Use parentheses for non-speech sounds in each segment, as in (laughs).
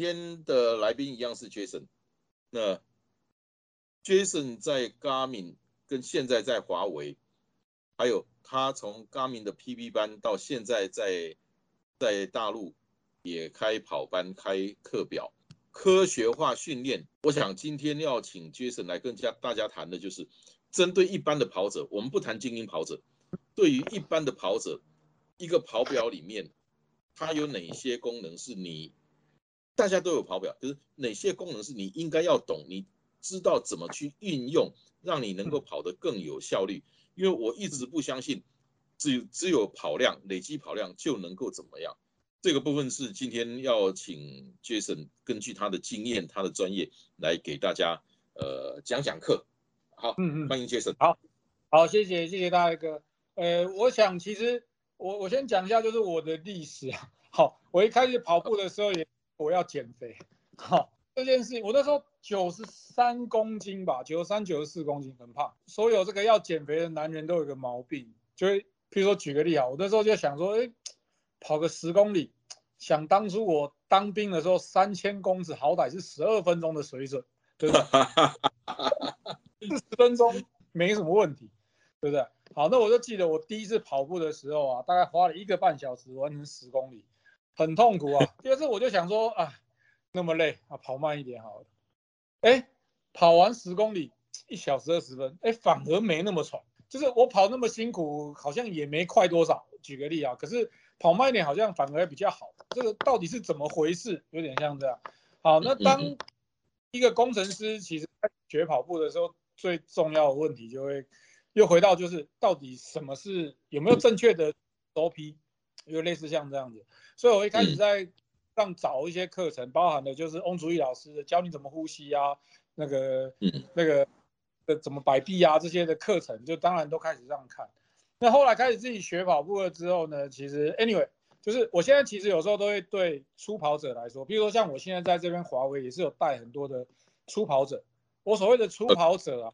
今天的来宾一样是 Jason，那 Jason 在 Garmin 跟现在在华为，还有他从 Garmin 的 PB 班到现在在在大陆也开跑班开课表，科学化训练。我想今天要请 Jason 来跟家大家谈的就是针对一般的跑者，我们不谈精英跑者，对于一般的跑者，一个跑表里面它有哪些功能是你？大家都有跑表，就是哪些功能是你应该要懂，你知道怎么去运用，让你能够跑得更有效率。因为我一直不相信，只只有跑量累积跑量就能够怎么样。这个部分是今天要请 Jason 根据他的经验、他的专业来给大家呃讲讲课。好，嗯嗯，欢迎 Jason。好，好，谢谢谢谢大哥。呃，我想其实我我先讲一下，就是我的历史啊。好，我一开始跑步的时候也。我要减肥，好这件事情，我那时候九十三公斤吧，九十三、九十四公斤，很胖。所有这个要减肥的男人都有个毛病，就会，譬如说举个例啊，我那时候就想说，哎，跑个十公里，想当初我当兵的时候，三千公尺好歹是十二分钟的水准，对不对？四十分钟没什么问题，对不对？好，那我就记得我第一次跑步的时候啊，大概花了一个半小时完成十公里。很痛苦啊！第二次我就想说啊，那么累啊，跑慢一点好了。哎，跑完十公里，一小时二十分，哎，反而没那么喘。就是我跑那么辛苦，好像也没快多少。举个例啊，可是跑慢一点，好像反而比较好。这个到底是怎么回事？有点像这样。好，那当一个工程师，其实学跑步的时候，最重要的问题就会又回到，就是到底什么是有没有正确的 OP？又类似像这样子。所以，我一开始在上找一些课程，包含的就是翁竹义老师的教你怎么呼吸啊，那个，那个，呃，怎么摆臂啊这些的课程，就当然都开始这样看。那后来开始自己学跑步了之后呢，其实，anyway，就是我现在其实有时候都会对初跑者来说，比如说像我现在在这边华为也是有带很多的初跑者。我所谓的初跑者啊，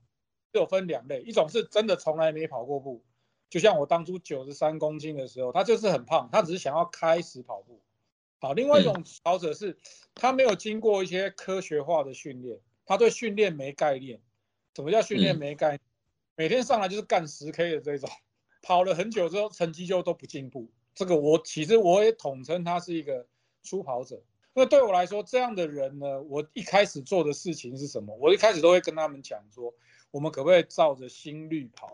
就分两类，一种是真的从来没跑过步。就像我当初九十三公斤的时候，他就是很胖，他只是想要开始跑步。好，另外一种跑者是，他没有经过一些科学化的训练，他对训练没概念。什么叫训练没概念？每天上来就是干十 K 的这种，跑了很久之后，成绩就都不进步。这个我其实我也统称他是一个初跑者。那对我来说，这样的人呢，我一开始做的事情是什么？我一开始都会跟他们讲说，我们可不可以照着心率跑？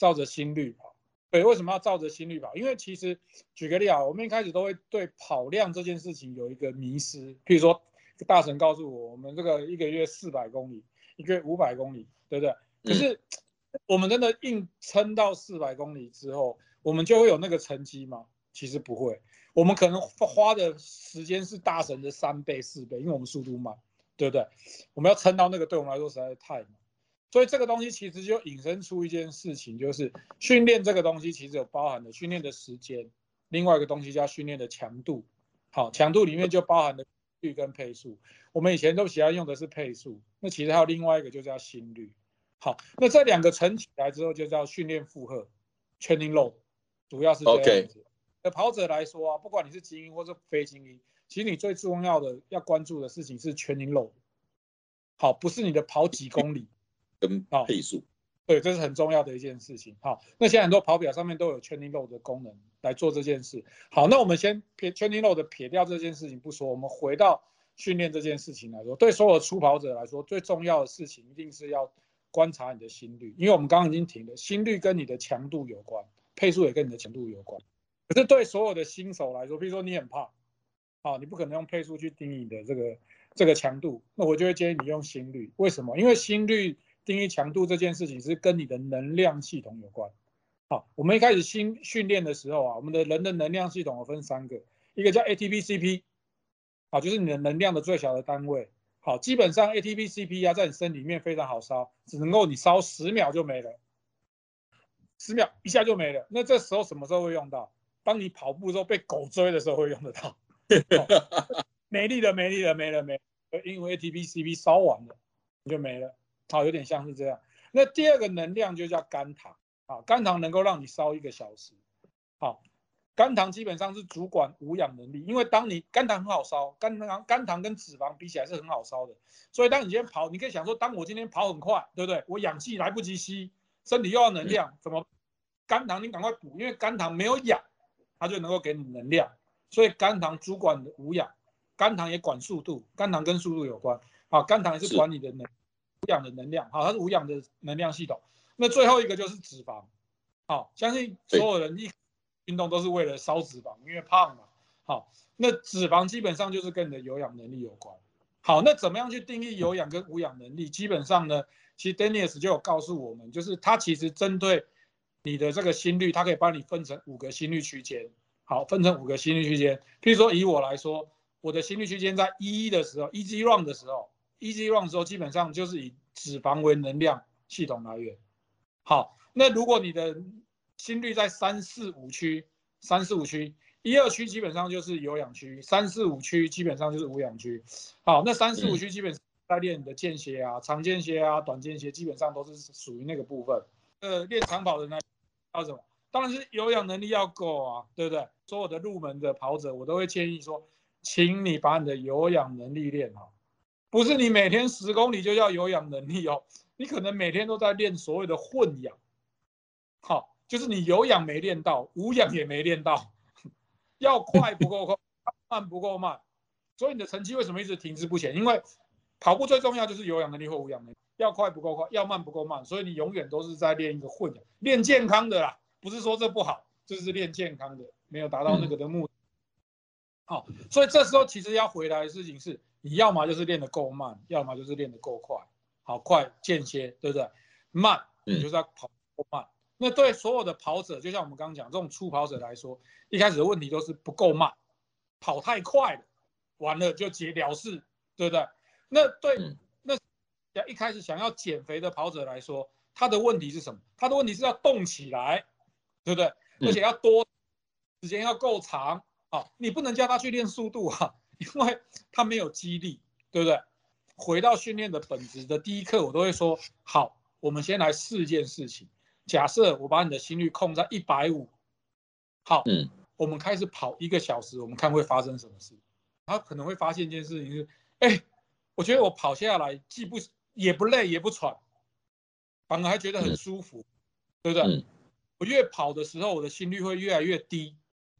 照着心率跑，对，为什么要照着心率跑？因为其实举个例啊，我们一开始都会对跑量这件事情有一个迷失。譬如说，大神告诉我，我们这个一个月四百公里，一个月五百公里，对不对？可是我们真的硬撑到四百公里之后，我们就会有那个成绩吗？其实不会，我们可能花的时间是大神的三倍、四倍，因为我们速度慢，对不对？我们要撑到那个，对我们来说实在是太难。所以这个东西其实就引申出一件事情，就是训练这个东西其实有包含的训练的时间，另外一个东西叫训练的强度。好，强度里面就包含的率跟配速。我们以前都喜欢用的是配速，那其实还有另外一个就叫心率。好，那这两个乘起来之后就叫训练负荷 （training load），主要是这样子。那跑者来说啊，不管你是精英或是非精英，其实你最重要的要关注的事情是 training load。好，不是你的跑几公里。跟配速，对，这是很重要的一件事情。好，那现在很多跑表上面都有 training load 的功能来做这件事。好，那我们先撇 training load 撇掉这件事情不说，我们回到训练这件事情来说，对所有初跑者来说，最重要的事情一定是要观察你的心率，因为我们刚刚已经提了，心率跟你的强度有关，配速也跟你的强度有关。可是对所有的新手来说，比如说你很胖，啊，你不可能用配速去定义你的这个这个强度，那我就会建议你用心率。为什么？因为心率。定义强度这件事情是跟你的能量系统有关。好，我们一开始新训练的时候啊，我们的人的能量系统分三个，一个叫 ATP-CP，好，就是你的能量的最小的单位，好，基本上 ATP、CP 啊，在你身里面非常好烧，只能够你烧十秒就没了，十秒一下就没了。那这时候什么时候会用到？当你跑步的时候被狗追的时候会用得到。(laughs) 没力了，没力了，没了，没，因为 ATP、CP 烧完了，你就没了。好，有点像是这样。那第二个能量就叫肝糖，啊，肝糖能够让你烧一个小时。好。肝糖基本上是主管无氧能力，因为当你肝糖很好烧，肝糖肝糖跟脂肪比起来是很好烧的，所以当你今天跑，你可以想说，当我今天跑很快，对不对？我氧气来不及吸，身体又要能量，怎么？肝糖你赶快补，因为肝糖没有氧，它就能够给你能量，所以肝糖主管无氧，肝糖也管速度，肝糖跟速度有关，啊，肝糖也是管你的能无氧的能量，好，它是无氧的能量系统。那最后一个就是脂肪，好，相信所有人一。运动都是为了烧脂肪，因为胖嘛。好，那脂肪基本上就是跟你的有氧能力有关。好，那怎么样去定义有氧跟无氧能力？基本上呢，其实 Dennis 就有告诉我们，就是它其实针对你的这个心率，它可以帮你分成五个心率区间。好，分成五个心率区间。譬如说以我来说，我的心率区间在一的时候，Easy Run 的时候，Easy Run 的时候基本上就是以脂肪为能量系统来源。好，那如果你的心率在三四五区，三四五区，一二区基本上就是有氧区，三四五区基本上就是无氧区。好，那三四五区基本上在练你的间歇啊，长间歇啊，短间歇，基本上都是属于那个部分。呃，练长跑的呢，要什么？当然是有氧能力要够啊，对不对？所有的入门的跑者，我都会建议说，请你把你的有氧能力练好，不是你每天十公里就要有氧能力哦，你可能每天都在练所谓的混氧。好。就是你有氧没练到，无氧也没练到，(laughs) 要快不够快，(laughs) 慢不够慢，所以你的成绩为什么一直停滞不前？因为跑步最重要就是有氧能力或无氧能力，要快不够快，要慢不够慢，所以你永远都是在练一个混氧，练健康的啦，不是说这不好，就是练健康的，没有达到那个的目的。好，所以这时候其实要回来的事情是，你要么就是练得够慢，要么就是练得够快。好，快间歇，对不对？慢，你就是要跑够慢。那对所有的跑者，就像我们刚刚讲，这种初跑者来说，一开始的问题都是不够慢，跑太快了，完了就结了事，对不对？那对那一开始想要减肥的跑者来说，他的问题是什么？他的问题是要动起来，对不对？而且要多时间要够长啊！你不能叫他去练速度啊，因为他没有激励，对不对？回到训练的本质的第一课，我都会说：好，我们先来试一件事情。假设我把你的心率控在一百五，好，嗯，我们开始跑一个小时，我们看会发生什么事。他可能会发现一件事情是，哎，我觉得我跑下来既不也不累也不喘，反而还觉得很舒服，对不对？我越跑的时候，我的心率会越来越低。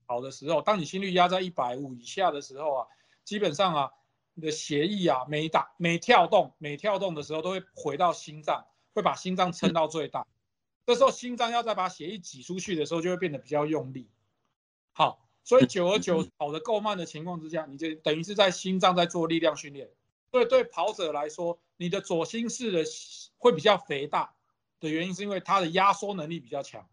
跑的时候，当你心率压在一百五以下的时候啊，基本上啊，你的血液啊每打每跳动每跳动的时候都会回到心脏，会把心脏撑到最大。这时候心脏要再把血液挤出去的时候，就会变得比较用力。好，所以久而久跑得够慢的情况之下，你就等于是在心脏在做力量训练。所以对跑者来说，你的左心室的会比较肥大的原因，是因为它的压缩能力比较强。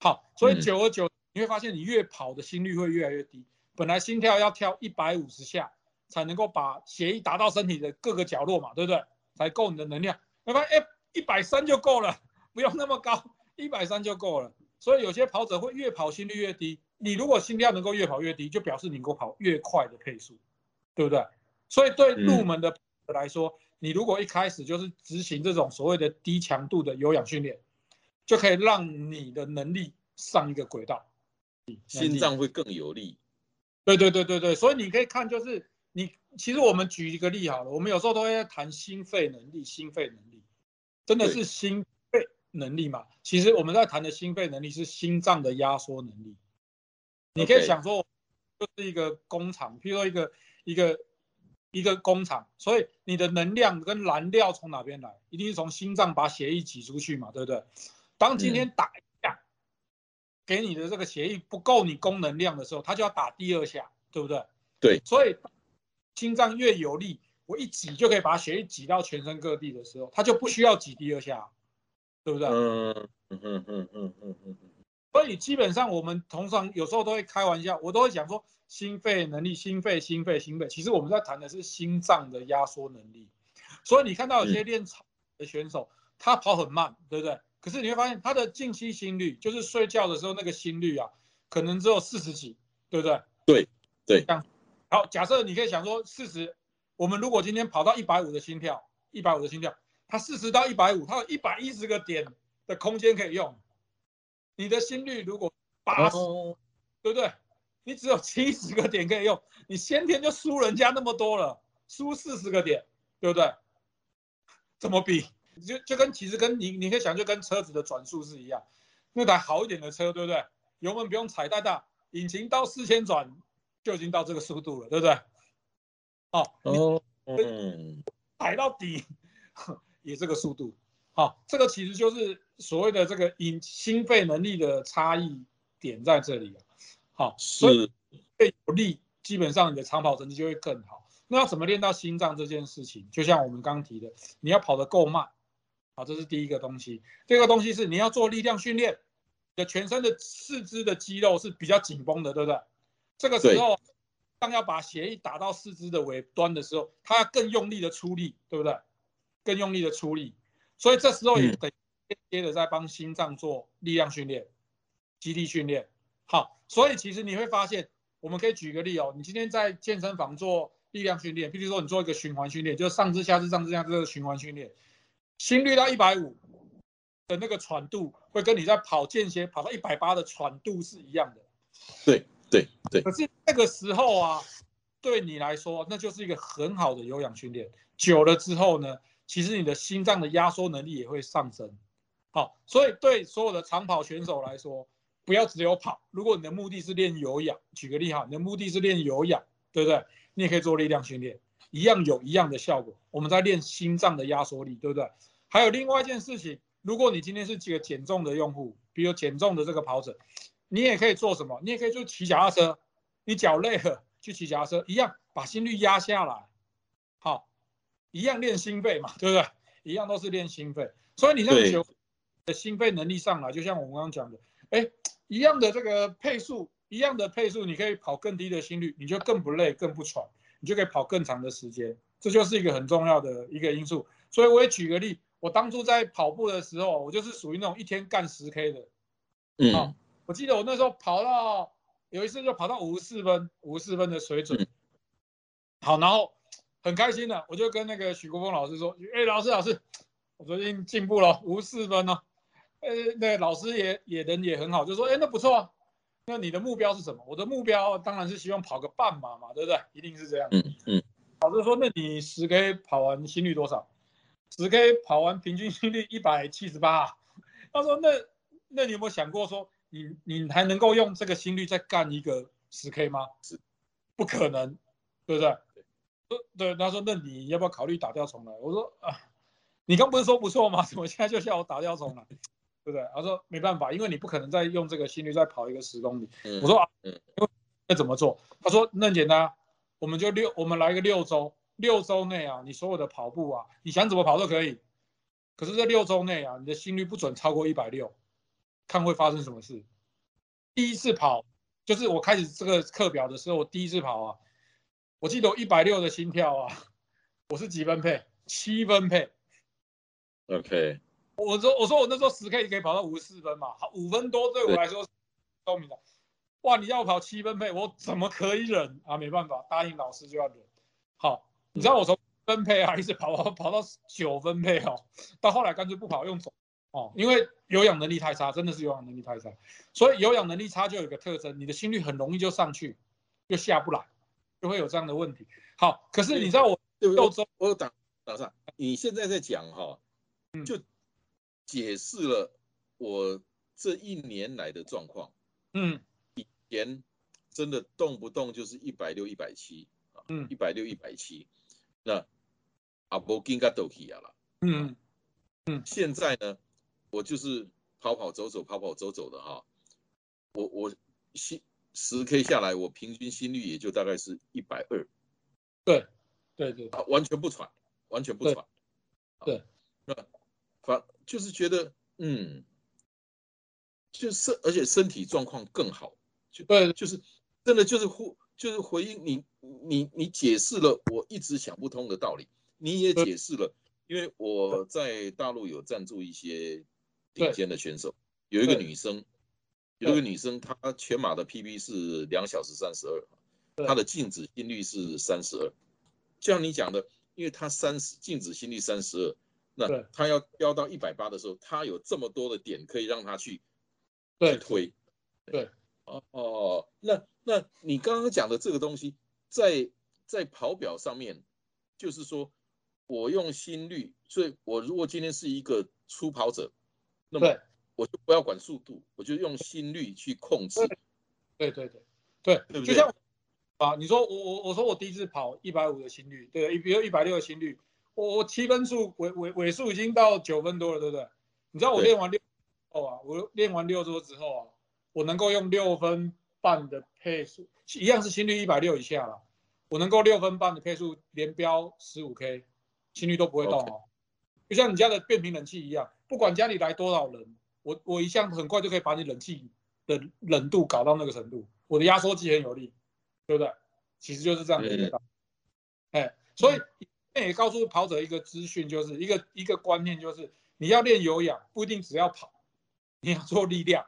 好，所以久而久你会发现，你越跑的心率会越来越低。本来心跳要跳一百五十下才能够把血液达到身体的各个角落嘛，对不对？才够你的能量。那么哎，一百三就够了。(laughs) 不用那么高，一百三就够了。所以有些跑者会越跑心率越低。你如果心跳能够越跑越低，就表示你能够跑越快的配速，对不对？所以对入门的来说，你如果一开始就是执行这种所谓的低强度的有氧训练，就可以让你的能力上一个轨道，心脏会更有力。对对对对对，所以你可以看，就是你其实我们举一个例好了，我们有时候都会谈心肺能力，心肺能力真的是心肺。能力嘛，其实我们在谈的心肺能力是心脏的压缩能力。你可以想说，就是一个工厂，譬如说一个一个一个工厂，所以你的能量跟燃料从哪边来？一定是从心脏把血液挤出去嘛，对不对？当今天打给你的这个血液不够你供能量的时候，它就要打第二下，对不对？对。所以心脏越有力，我一挤就可以把血液挤到全身各地的时候，它就不需要挤第二下。对不对？嗯嗯嗯嗯嗯嗯嗯。所以基本上我们通常有时候都会开玩笑，我都会讲说心肺能力，心肺，心肺，心肺。其实我们在谈的是心脏的压缩能力。所以你看到有些练超的选手，他跑很慢，对不对？可是你会发现他的静息心率，就是睡觉的时候那个心率啊，可能只有四十几，对不对？对对。好，假设你可以想说四十，我们如果今天跑到一百五的心跳，一百五的心跳，它四十到一百五，它有一百一十个点的空间可以用。你的心率如果八十，对不对？你只有七十个点可以用，你先天就输人家那么多了，输四十个点，对不对？怎么比？就就跟其实跟你你可以想，就跟车子的转速是一样。那台好一点的车，对不对？油门不用踩太大，引擎到四千转就已经到这个速度了，对不对？哦哦，嗯，踩到底 (laughs) 也这个速度。好，这个其实就是所谓的这个引心肺能力的差异点在这里啊。好，是越有力，基本上你的长跑成绩就会更好。那要怎么练到心脏这件事情？就像我们刚提的，你要跑得够慢，好，这是第一个东西。第二个东西是你要做力量训练，你的全身的四肢的肌肉是比较紧绷的，对不对？这个时候当要把血液打到四肢的尾端的时候，它要更用力的出力，对不对？更用力的出力。所以这时候也等接着在帮心脏做力量训练、肌力训练。好，所以其实你会发现，我们可以举个例哦，你今天在健身房做力量训练，比如说你做一个循环训练，就是上肢、下肢、上肢、下肢的循环训练，心率到一百五的那个喘度，会跟你在跑间歇跑到一百八的喘度是一样的。对对对。可是那个时候啊，对你来说，那就是一个很好的有氧训练。久了之后呢？其实你的心脏的压缩能力也会上升，好，所以对所有的长跑选手来说，不要只有跑。如果你的目的是练有氧，举个例哈，你的目的是练有氧，对不对？你也可以做力量训练，一样有一样的效果。我们在练心脏的压缩力，对不对？还有另外一件事情，如果你今天是几个减重的用户，比如减重的这个跑者，你也可以做什么？你也可以就骑脚踏车，你脚累了去骑脚踏车，一样把心率压下来，好。一样练心肺嘛，对不对？一样都是练心肺，所以你让球的心肺能力上来，就像我们刚刚讲的，哎，一样的这个配速，一样的配速，你可以跑更低的心率，你就更不累、更不喘，你就可以跑更长的时间，这就是一个很重要的一个因素。所以我也举个例，我当初在跑步的时候，我就是属于那种一天干十 K 的，嗯，我记得我那时候跑到有一次就跑到五十四分，五十四分的水准，好，然后。很开心的，我就跟那个许国峰老师说：“哎，老师，老师，我最近进步了，五十四分哦。呃，那老师也也人也很好，就说：哎，那不错啊。那你的目标是什么？我的目标当然是希望跑个半马嘛，对不对？一定是这样。嗯嗯。老师说：那你十 K 跑完心率多少？十 K 跑完平均心率一百七十八。他说：那那你有没有想过说，你你还能够用这个心率再干一个十 K 吗？是，不可能，对不对？”对，他说：“那你要不要考虑打掉重来？”我说：“啊，你刚不是说不错吗？(laughs) 怎么现在就叫我打掉重来？对不对？”他说：“没办法，因为你不可能再用这个心率再跑一个十公里。”我说：“啊，那怎么做？”他说：“那很简单，我们就六，我们来个六周，六周内啊，你所有的跑步啊，你想怎么跑都可以。可是这六周内啊，你的心率不准超过一百六，看会发生什么事。第一次跑就是我开始这个课表的时候，我第一次跑啊。”我记得我一百六的心跳啊，我是几分配？七分配。OK。我说我说我那时候十 K 可以跑到五十四分嘛，好五分多对我来说高明的。哇，你要跑七分配，我怎么可以忍啊？没办法，答应老师就要忍。好，你知道我从分配啊一直跑跑跑到九分配哦，到后来干脆不跑用走哦，因为有氧能力太差，真的是有氧能力太差。所以有氧能力差就有一个特征，你的心率很容易就上去，又下不来。就会有这样的问题。好，可是你知道我六周，我打打上，你现在在讲哈，就解释了我这一年来的状况。嗯，以前真的动不动就是一百六、一百七啊，嗯，一百六、一百七，那阿波金嘎都起啊了。嗯嗯，现在呢，我就是跑跑走走，跑跑走走的哈，我我心。十 K 下来，我平均心率也就大概是一百二，对，对对，完全不喘，完全不喘，对，那反就是觉得，嗯，就是而且身体状况更好，就对，就是真的就是呼就是回应你你你解释了我一直想不通的道理，你也解释了，因为我在大陆有赞助一些顶尖的选手，有一个女生，有一个女生她全马的 PB 是两小时三十二，她的静止心率是三十二，就像你讲的，因为她三十静止心率三十二，那他要飙到一百八的时候，他有这么多的点可以让他去。对。推，对，哦哦，那那你刚刚讲的这个东西，在在跑表上面，就是说我用心率，所以我如果今天是一个初跑者，那么我就不要管速度，我就用心率去控制。对。对对对。对，就像啊，你说我我我说我第一次跑一百五的心率，对，比如一百六的心率，我我七分数尾尾尾数已经到九分多了，对不对？你知道我练完六。后啊，我练完六周之后啊，我能够用六分半的配速，一样是心率一百六以下了，我能够六分半的配速连飙十五 K，心率都不会动哦。就像你家的变频冷气一样，不管家里来多少人，我我一向很快就可以把你冷气的冷度搞到那个程度，我的压缩机很有力，对不对？其实就是这样的一个道理。哎，所以也告诉跑者一个资讯，就是一个一个观念，就是你要练有氧，不一定只要跑。你要做力量，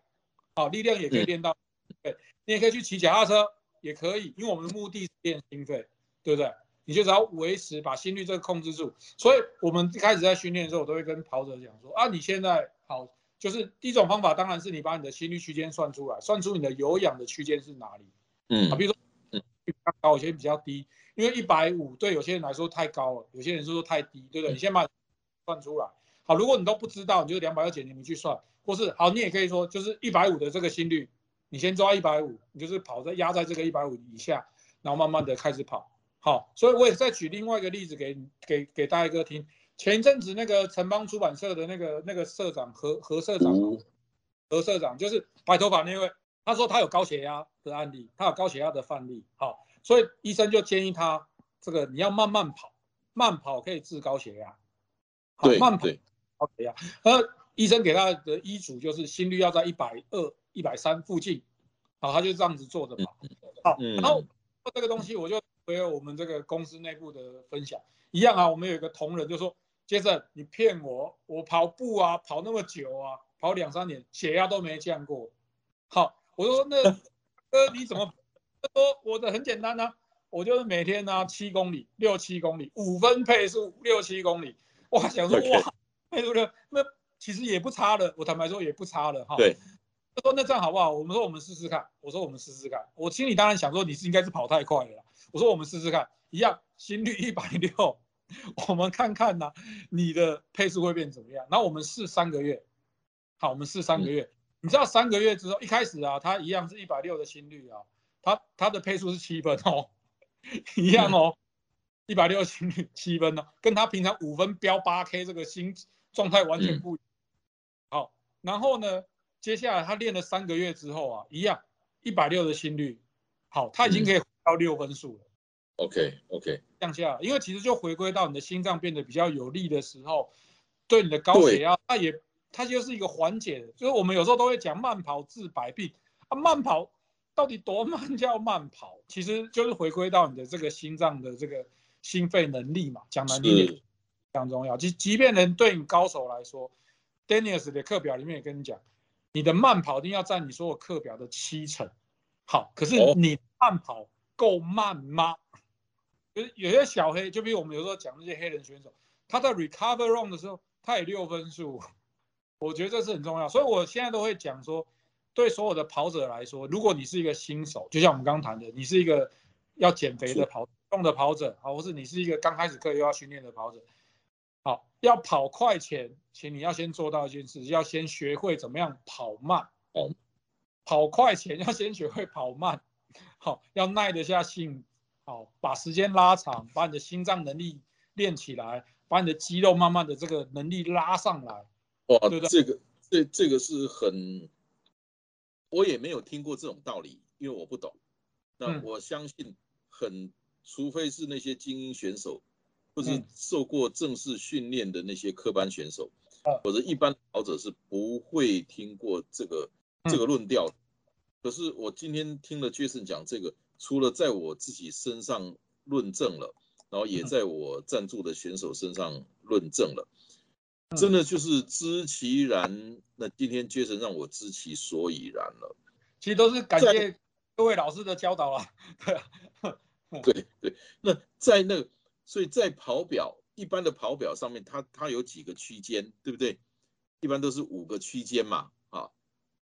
好，力量也可以练到，对，你也可以去骑脚踏车，也可以，因为我们的目的是练心肺，对不对？你就只要维持把心率这个控制住。所以我们一开始在训练的时候，我都会跟跑者讲说啊，你现在好，就是第一种方法，当然是你把你的心率区间算出来，算出你的有氧的区间是哪里，嗯，啊，比如说，嗯，比较高，有些比较低，因为一百五对有些人来说太高了，有些人说太低，对不对？你先把算出来，好，如果你都不知道，你就两百二减你们去算。或是好，你也可以说，就是一百五的这个心率，你先抓一百五，你就是跑在压在这个一百五以下，然后慢慢的开始跑。好，所以我也再举另外一个例子给给给大哥听。前一阵子那个城邦出版社的那个那个社长何何社长，何社长就是白头发那位，他说他有高血压的案例，他有高血压的范例。好，所以医生就建议他这个你要慢慢跑，慢跑可以治高血压。对，慢跑高血压。呃。医生给他的医嘱就是心率要在一百二、一百三附近，好，他就这样子做着跑。好，然后这个东西我就回我们这个公司内部的分享一样啊。我们有一个同仁就说：“接着你骗我，我跑步啊，跑那么久啊，跑两三年，血压都没降过。”好，我说那 (laughs) 哥你怎么？他说我的很简单呐，我就是每天呢七公里、六七公里，五分配速六七公里。哇，想说哇，配速六那。其实也不差了，我坦白说也不差了哈。对，他说那这样好不好？我们说我们试试看。我说我们试试看。我心里当然想说你是应该是跑太快了。我说我们试试看，一样心率一百六，我们看看呢，你的配速会变怎么样？然后我们试三个月，好，我们试三个月。你知道三个月之后，一开始啊，他一样是一百六的心率啊，他他的配速是七分哦，(laughs) 一样哦，一百六心率七分呢，跟他平常五分飙八 K 这个心状态完全不一样。然后呢，接下来他练了三个月之后啊，一样一百六的心率，好，他已经可以到六分数了。OK OK，降下，因为其实就回归到你的心脏变得比较有力的时候，对你的高血压，它也它就是一个缓解。就是我们有时候都会讲慢跑治百病啊，慢跑到底多慢 (laughs) 叫慢跑？其实就是回归到你的这个心脏的这个心肺能力嘛，讲难听点非常重要。即即便能对你高手来说。Daniels 的课表里面也跟你讲，你的慢跑一定要占你所有课表的七成。好，可是你慢跑够慢吗？就是有些小黑，就比如我们有时候讲那些黑人选手，他在 recover run 的时候，他也六分数。我觉得这是很重要，所以我现在都会讲说，对所有的跑者来说，如果你是一个新手，就像我们刚谈的，你是一个要减肥的跑动的跑者，好，或是你是一个刚开始课又要训练的跑者。好，要跑快前，请你要先做到一件事，要先学会怎么样跑慢。哦，跑快前 (laughs) 要先学会跑慢。好，要耐得下性。好，把时间拉长，把你的心脏能力练起来，把你的肌肉慢慢的这个能力拉上来。哇，这个这这个是很，我也没有听过这种道理，因为我不懂。那我相信，很，除非是那些精英选手。或是受过正式训练的那些科班选手，或者一般跑者是不会听过这个这个论调。可是我今天听了 Jason 讲这个，除了在我自己身上论证了，然后也在我赞助的选手身上论证了，真的就是知其然。那今天 Jason 让我知其所以然了。其实都是感谢各位老师的教导啊。对对对，那在那，所以在跑表一般的跑表上面，它它有几个区间，对不对？一般都是五个区间嘛，啊，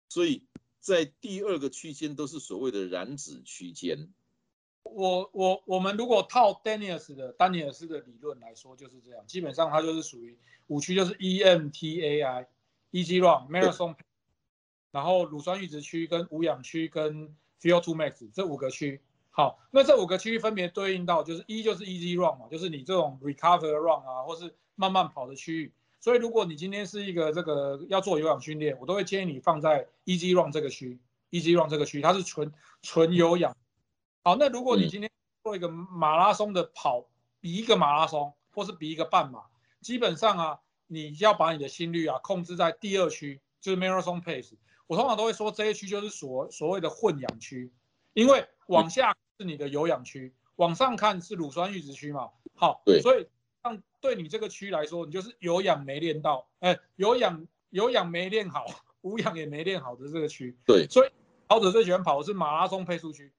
所以。在第二个区间都是所谓的燃脂区间。我我我们如果套 Daniels 的丹尼尔斯的理论来说，就是这样。基本上它就是属于五区，就是 EMTAI、Easy Run、Marathon，然后乳酸阈值区、跟无氧区、跟 Feel to Max 这五个区。好，那这五个区域分别对应到就是一就是 Easy Run 嘛，就是你这种 Recover Run 啊，或是慢慢跑的区域。所以，如果你今天是一个这个要做有氧训练，我都会建议你放在 Easy Run 这个区，Easy Run 这个区，它是纯纯有氧。好，那如果你今天做一个马拉松的跑，比一个马拉松，或是比一个半马，基本上啊，你要把你的心率啊控制在第二区，就是 Marathon Pace。我通常都会说这一区就是所所谓的混氧区，因为往下是你的有氧区，往上看是乳酸阈值区嘛。好，对，所以像。对你这个区来说，你就是有氧没练到，哎，有氧有氧没练好，无氧也没练好的这个区。对，所以跑者最喜欢跑的是马拉松配速区。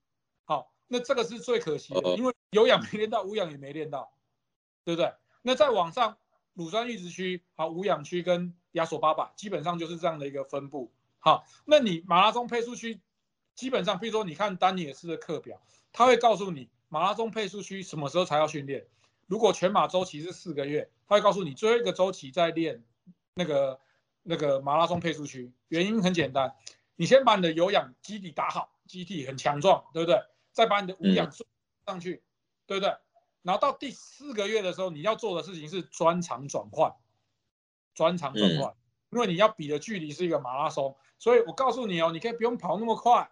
好，那这个是最可惜的，因为有氧没练到，无氧也没练到，对不对？那在往上乳酸阈值区，好，无氧区跟亚索八百，基本上就是这样的一个分布。好，那你马拉松配速区，基本上，比如说你看丹尼尔斯的课表，他会告诉你马拉松配速区什么时候才要训练。如果全马周期是四个月，他会告诉你最后一个周期在练那个那个马拉松配速区。原因很简单，你先把你的有氧基底打好，基底很强壮，对不对？再把你的无氧上去，对不对？然后到第四个月的时候，你要做的事情是专长转换，专长转换，因为你要比的距离是一个马拉松，所以我告诉你哦，你可以不用跑那么快，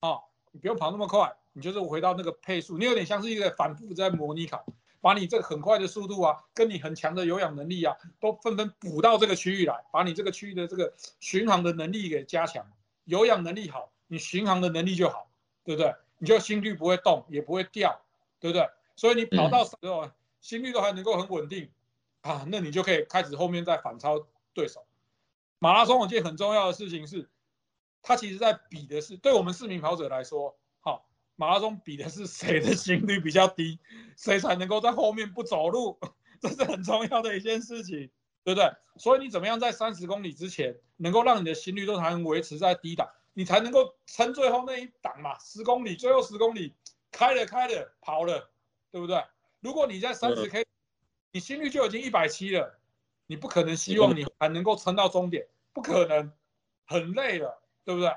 啊，你不用跑那么快，你就是回到那个配速，你有点像是一个反复在模拟考。把你这个很快的速度啊，跟你很强的有氧能力啊，都纷纷补到这个区域来，把你这个区域的这个巡航的能力给加强。有氧能力好，你巡航的能力就好，对不对？你就心率不会动，也不会掉，对不对？所以你跑到时候心率都还能够很稳定啊，那你就可以开始后面再反超对手。马拉松有件很重要的事情是，它其实在比的是对我们市民跑者来说。好马拉松比的是谁的心率比较低，谁才能够在后面不走路，这是很重要的一件事情，对不对？所以你怎么样在三十公里之前能够让你的心率都还能维持在低档，你才能够撑最后那一档嘛？十公里，最后十公里开了开了跑了，对不对？如果你在三十 K，你心率就已经一百七了，你不可能希望你还能够撑到终点，不可能，很累了，对不对？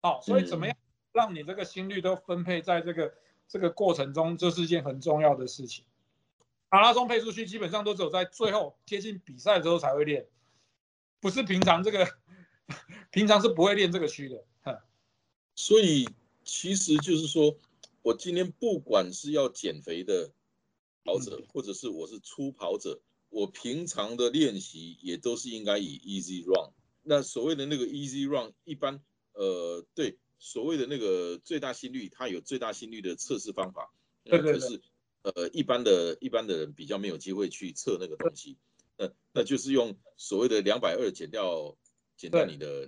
好，所以怎么样？让你这个心率都分配在这个这个过程中，这是一件很重要的事情。马拉松配速区基本上都只有在最后接近比赛的时候才会练，不是平常这个平常是不会练这个区的。所以其实就是说，我今天不管是要减肥的跑者，或者是我是初跑者，我平常的练习也都是应该以 easy run。那所谓的那个 easy run，一般呃对。所谓的那个最大心率，它有最大心率的测试方法，对对可是，呃，一般的一般的人比较没有机会去测那个东西，那那就是用所谓的两百二减掉减掉你的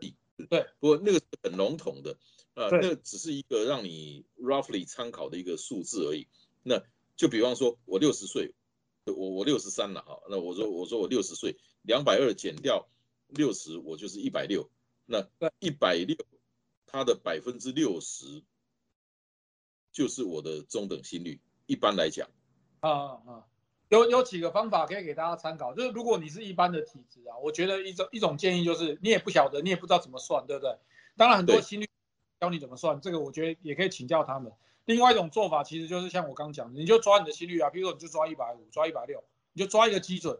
力，对。不过那个是很笼统的，啊，那只是一个让你 roughly 参考的一个数字而已。那就比方说，我六十岁，我我六十三了哈，那我说我说我六十岁，两百二减掉六十，我就是一百六，那一百六。它的百分之六十就是我的中等心率。一般来讲，啊啊，有有几个方法可以给大家参考。就是如果你是一般的体质啊，我觉得一种一种建议就是你也不晓得，你也不知道怎么算，对不对？当然很多心率教你怎么算，这个我觉得也可以请教他们。另外一种做法其实就是像我刚讲的，你就抓你的心率啊，比如说你就抓一百五，抓一百六，你就抓一个基准。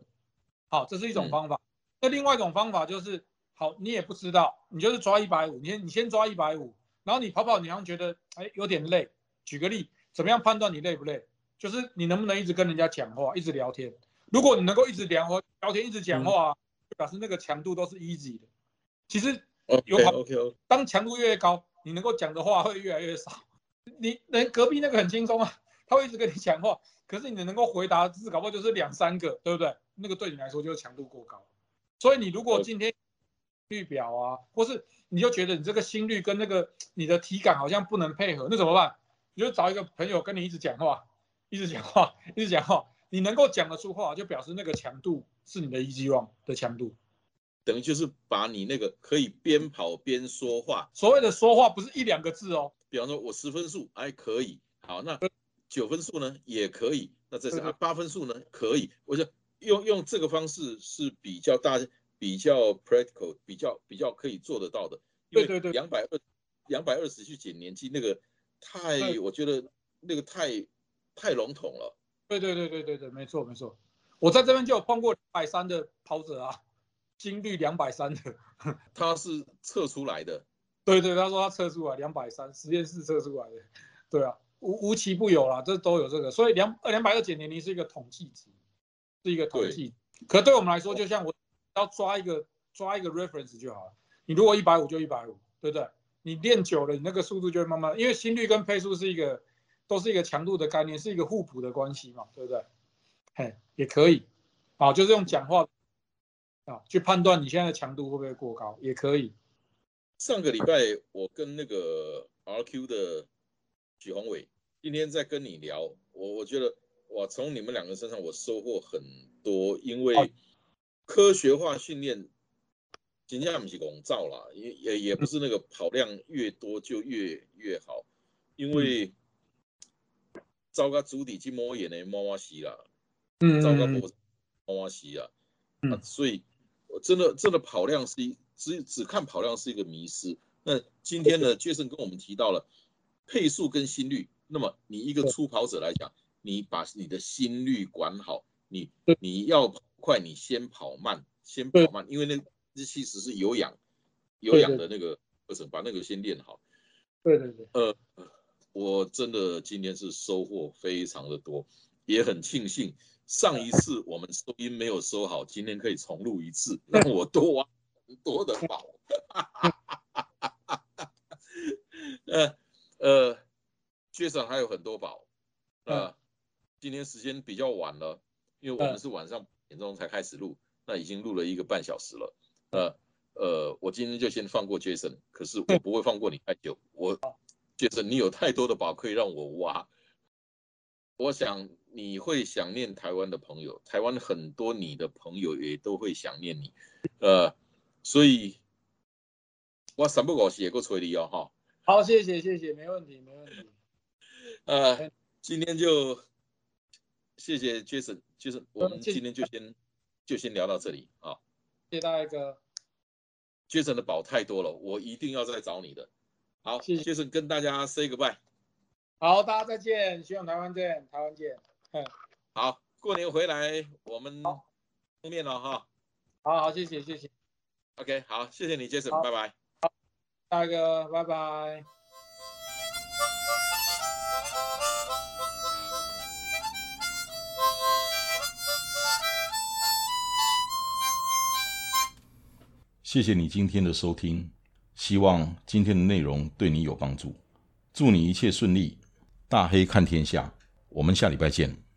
好，这是一种方法。那另外一种方法就是。好，你也不知道，你就是抓一百五，你先你先抓一百五，然后你跑跑，你好像觉得哎有点累。举个例，怎么样判断你累不累？就是你能不能一直跟人家讲话，一直聊天。如果你能够一直聊聊天，一直讲话，就表示那个强度都是 easy 的。其实有好当强度越高，你能够讲的话会越来越少。你人隔壁那个很轻松啊，他会一直跟你讲话，可是你能够回答字，搞不好就是两三个，对不对？那个对你来说就是强度过高。所以你如果今天率表啊，或是你就觉得你这个心率跟那个你的体感好像不能配合，那怎么办？你就找一个朋友跟你一直讲话，一直讲话，一直讲话，你能够讲得出话，就表示那个强度是你的 easy run 的强度。等于就是把你那个可以边跑边说话，所谓的说话不是一两个字哦，比方说我十分数还可以，好，那九分数呢也可以，那这是啊八分数呢可以，我就用用这个方式是比较大、比较 practical、比较比较可以做得到的，对对对。两百二两百二十去减年纪那个太，我觉得那个太太笼统了。对对对对对对，没错没错。我在这边就有碰过两百三的跑者啊，心率两百三的，(laughs) 他是测出来的，对对，他说他测出来两百三，实验室测出来的，对啊，无无奇不有啦，这都有这个，所以两两百二减年龄是一个统计值，是一个统计。可对我们来说，就像我要抓一个抓一个 reference 就好了。你如果一百五就一百五，对不对？你练久了，你那个速度就会慢慢，因为心率跟配速是一个都是一个强度的概念，是一个互补的关系嘛，对不对？嘿，也可以，啊，就是用讲话啊去判断你现在的强度会不会过高，也可以。上个礼拜我跟那个 RQ 的许宏伟，今天在跟你聊，我我觉得哇，从你们两个身上我收获很多，因好为科学化训练，真正不是笼罩啦，也也也不是那个跑量越多就越越好，因为糟糕主体去摸眼的摸摸西啦，嗯糟糕脖子摸摸西啦，嗯。啊，所以我真的真的跑量是一只只看跑量是一个迷失。那今天呢，Jason 跟我们提到了配速跟心率。那么你一个初跑者来讲，你把你的心率管好，你你要跑快，你先跑慢，先跑慢，因为那这其实是有氧有氧的那个过程，把那个先练好。对对对，呃，我真的今天是收获非常的多，也很庆幸上一次我们收音没有收好，今天可以重录一次，让我多挖很多的宝。(laughs) 呃呃，缺少还有很多宝。呃，今天时间比较晚了，因为我们是晚上点钟才开始录，那已经录了一个半小时了。呃呃，我今天就先放过 Jason，可是我不会放过你太久。我 Jason，你有太多的宝可以让我挖。我想你会想念台湾的朋友，台湾很多你的朋友也都会想念你。呃，所以我三不五时也够催你哦，哈。好，谢谢谢谢，没问题没问题。呃，今天就谢谢 Jason，Jason，我们谢谢今天就先就先聊到这里啊。谢谢大哥，Jason 的宝太多了，我一定要再找你的。好谢谢，Jason 跟大家 say goodbye。好，大家再见，希望台湾见，台湾见。嗯，好，过年回来我们好碰面了哈。好好，谢谢谢谢，OK，好，谢谢你，Jason，好拜拜。大哥，拜拜。谢谢你今天的收听，希望今天的内容对你有帮助。祝你一切顺利，大黑看天下，我们下礼拜见。